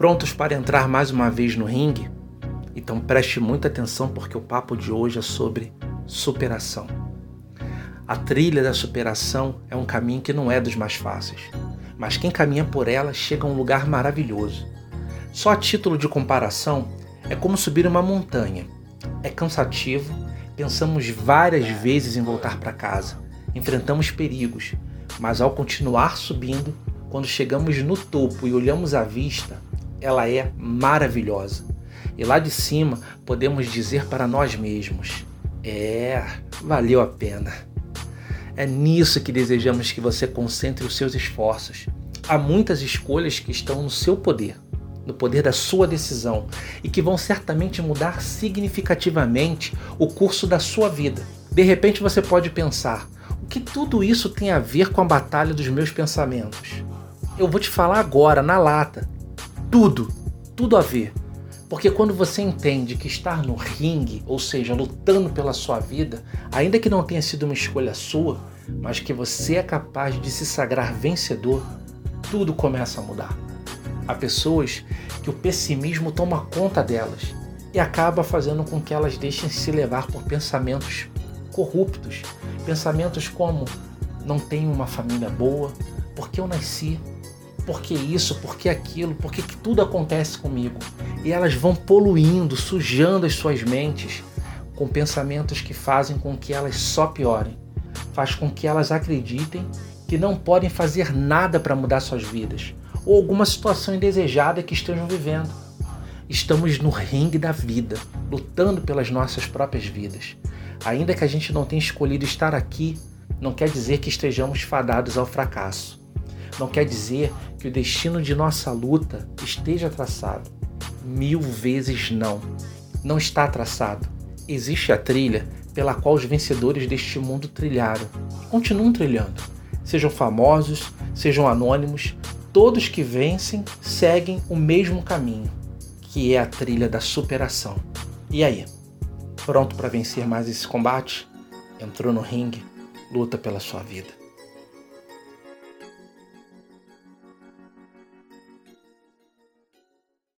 Prontos para entrar mais uma vez no ringue? Então preste muita atenção porque o papo de hoje é sobre superação. A trilha da superação é um caminho que não é dos mais fáceis, mas quem caminha por ela chega a um lugar maravilhoso. Só a título de comparação, é como subir uma montanha. É cansativo, pensamos várias vezes em voltar para casa, enfrentamos perigos, mas ao continuar subindo, quando chegamos no topo e olhamos a vista, ela é maravilhosa. E lá de cima podemos dizer para nós mesmos: é, valeu a pena. É nisso que desejamos que você concentre os seus esforços. Há muitas escolhas que estão no seu poder, no poder da sua decisão e que vão certamente mudar significativamente o curso da sua vida. De repente você pode pensar: o que tudo isso tem a ver com a batalha dos meus pensamentos? Eu vou te falar agora, na lata tudo, tudo a ver. Porque quando você entende que estar no ringue, ou seja, lutando pela sua vida, ainda que não tenha sido uma escolha sua, mas que você é capaz de se sagrar vencedor, tudo começa a mudar. Há pessoas que o pessimismo toma conta delas e acaba fazendo com que elas deixem se levar por pensamentos corruptos, pensamentos como não tenho uma família boa, porque eu nasci, por que isso, por que aquilo, por que, que tudo acontece comigo. E elas vão poluindo, sujando as suas mentes com pensamentos que fazem com que elas só piorem. Faz com que elas acreditem que não podem fazer nada para mudar suas vidas ou alguma situação indesejada que estejam vivendo. Estamos no ringue da vida, lutando pelas nossas próprias vidas. Ainda que a gente não tenha escolhido estar aqui, não quer dizer que estejamos fadados ao fracasso não quer dizer que o destino de nossa luta esteja traçado. Mil vezes não. Não está traçado. Existe a trilha pela qual os vencedores deste mundo trilharam. Continuam trilhando. Sejam famosos, sejam anônimos, todos que vencem seguem o mesmo caminho, que é a trilha da superação. E aí? Pronto para vencer mais esse combate? Entrou no ringue, luta pela sua vida.